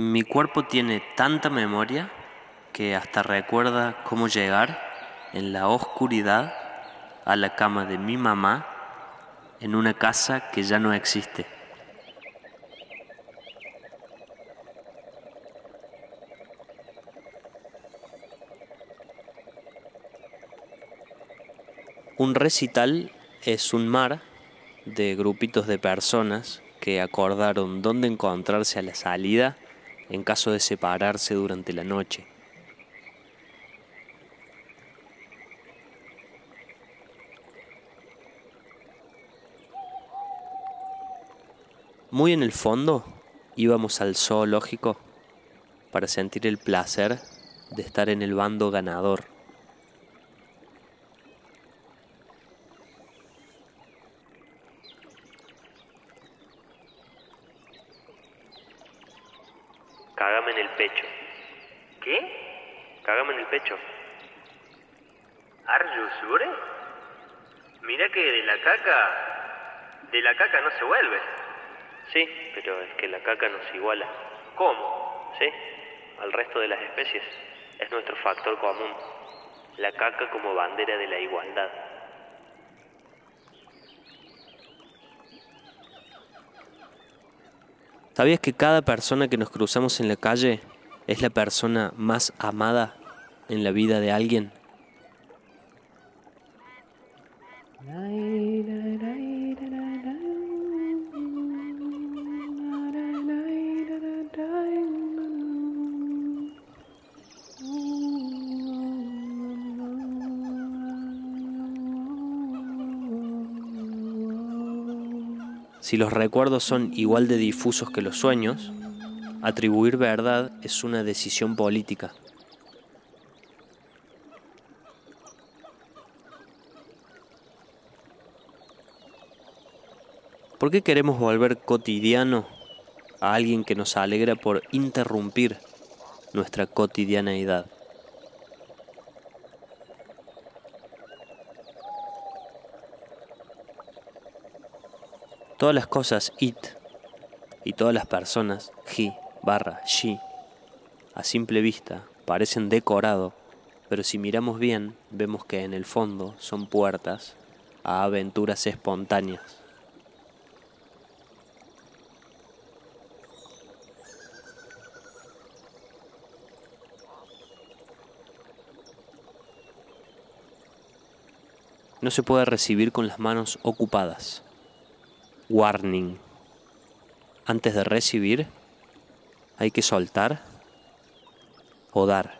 Mi cuerpo tiene tanta memoria que hasta recuerda cómo llegar en la oscuridad a la cama de mi mamá en una casa que ya no existe. Un recital es un mar de grupitos de personas que acordaron dónde encontrarse a la salida en caso de separarse durante la noche. Muy en el fondo íbamos al zoológico para sentir el placer de estar en el bando ganador. Cágame en el pecho. ¿Qué? Cágame en el pecho. ¿Are you sure? Mira que de la caca. De la caca no se vuelve. Sí, pero es que la caca nos iguala. ¿Cómo? Sí, al resto de las especies. Es nuestro factor común. La caca como bandera de la igualdad. ¿Sabías que cada persona que nos cruzamos en la calle es la persona más amada en la vida de alguien? Si los recuerdos son igual de difusos que los sueños, atribuir verdad es una decisión política. ¿Por qué queremos volver cotidiano a alguien que nos alegra por interrumpir nuestra cotidianeidad? Todas las cosas it y todas las personas he barra she a simple vista parecen decorado, pero si miramos bien vemos que en el fondo son puertas a aventuras espontáneas. No se puede recibir con las manos ocupadas. Warning. Antes de recibir, hay que soltar o dar.